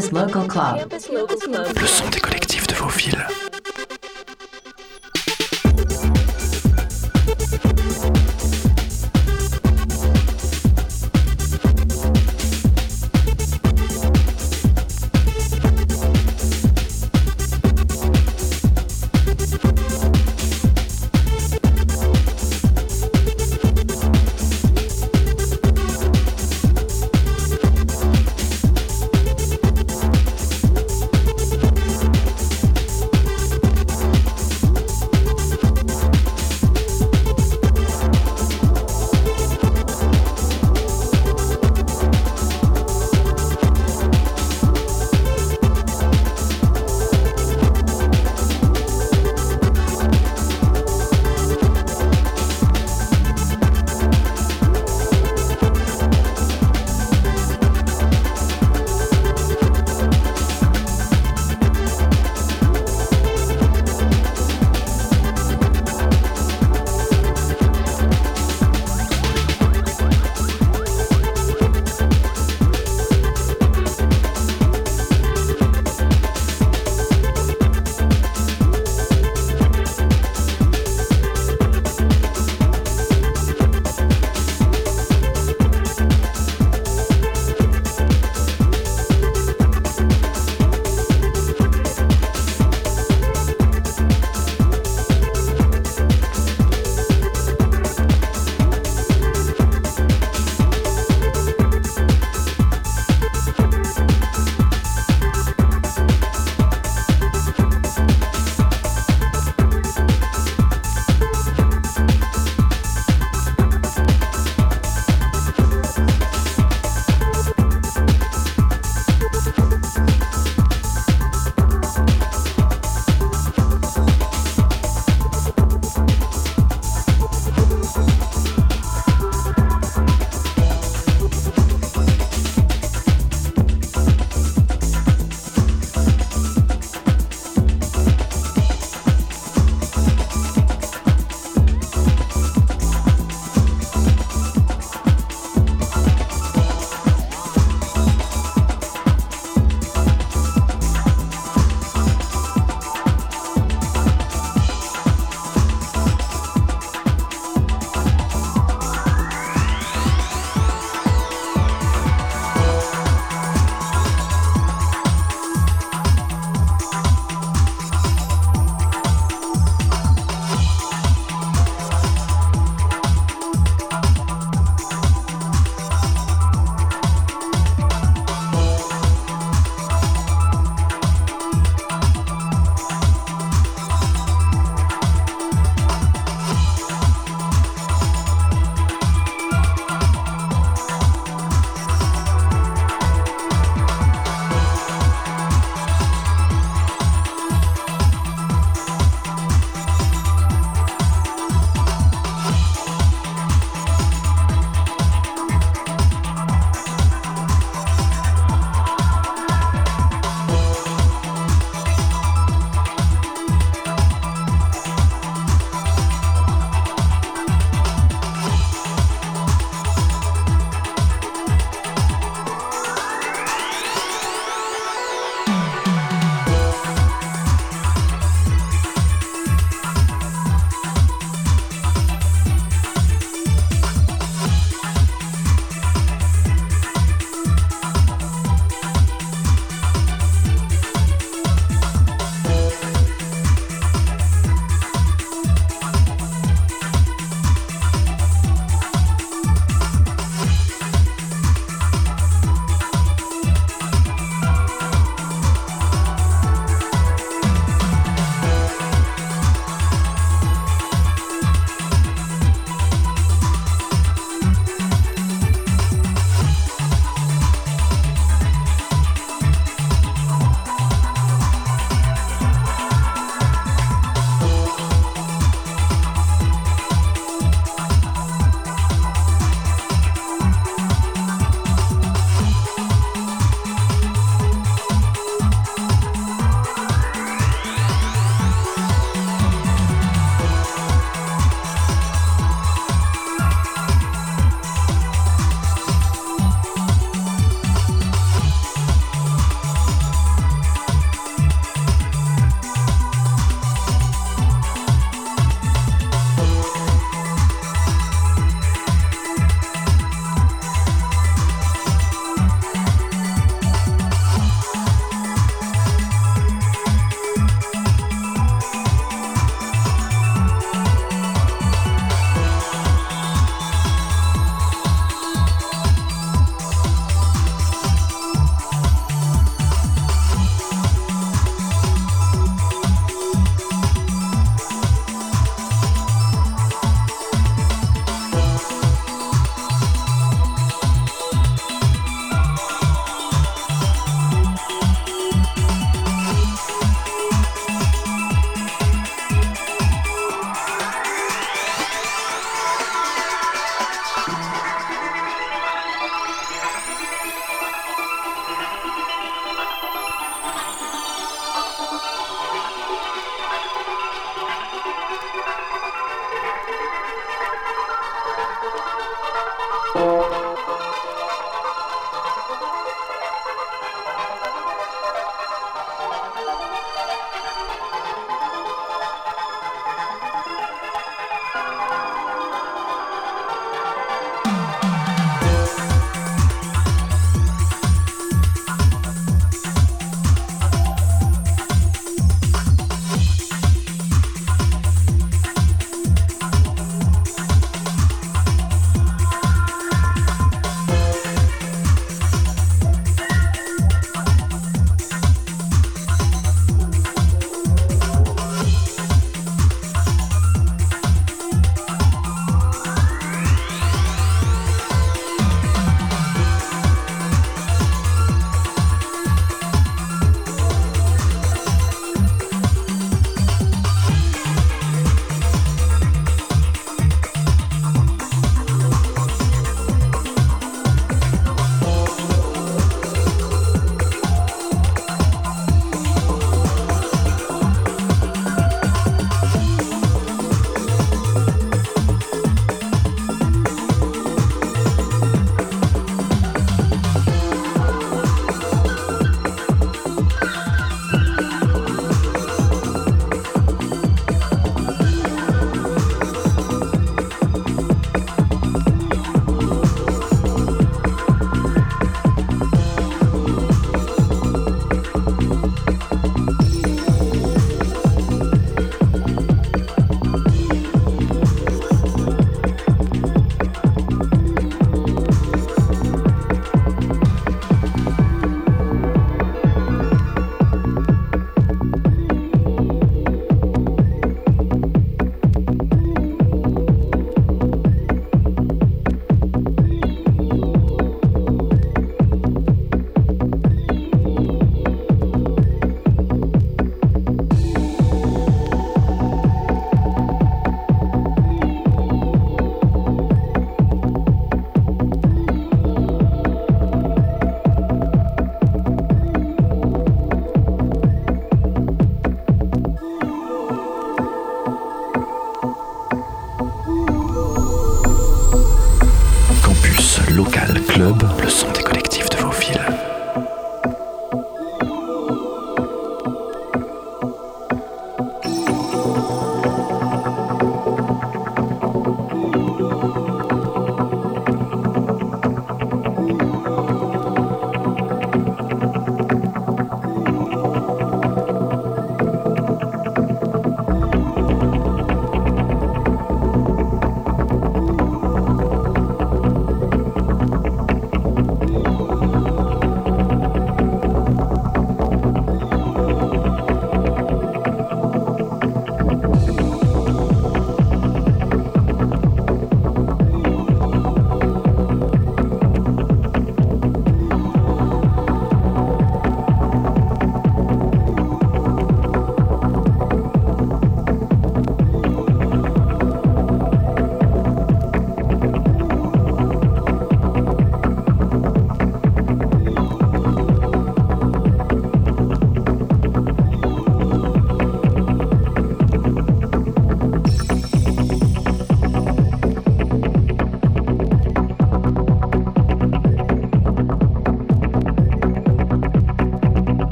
Campus Local Club.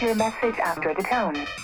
Your message after the tone.